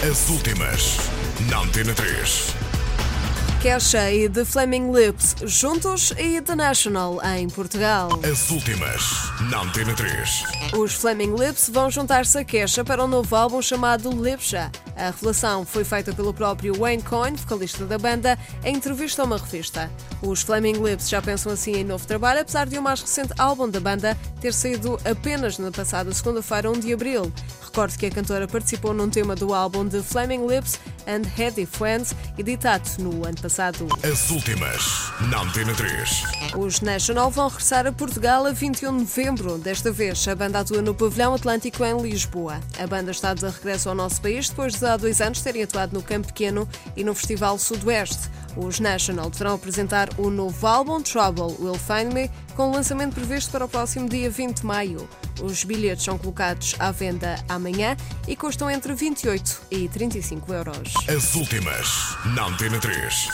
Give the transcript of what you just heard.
As últimas, na Antena 3. Kesha e The Flaming Lips juntos e The National em Portugal. As últimas, na Antena 3. Os Flaming Lips vão juntar-se a Kesha para um novo álbum chamado Lipsha. A revelação foi feita pelo próprio Wayne Coyne, vocalista da banda, em entrevista a uma revista. Os Flaming Lips já pensam assim em novo trabalho, apesar de o mais recente álbum da banda ter saído apenas na passada segunda-feira, 1 de abril. Recorde que a cantora participou num tema do álbum The Flaming Lips and Heady Friends, editado no ano passado. As últimas, na Antena 3. Os National vão regressar a Portugal a 21 de novembro. Desta vez, a banda atua no Pavilhão Atlântico em Lisboa. A banda está de regresso ao nosso país depois de há dois anos terem atuado no Campo Pequeno e no Festival Sudoeste. Os National deverão apresentar o novo álbum Trouble Will Find Me, com o lançamento previsto para o próximo dia 20 de maio. Os bilhetes são colocados à venda amanhã e custam entre 28 e 35 euros. As últimas, na Antena 3.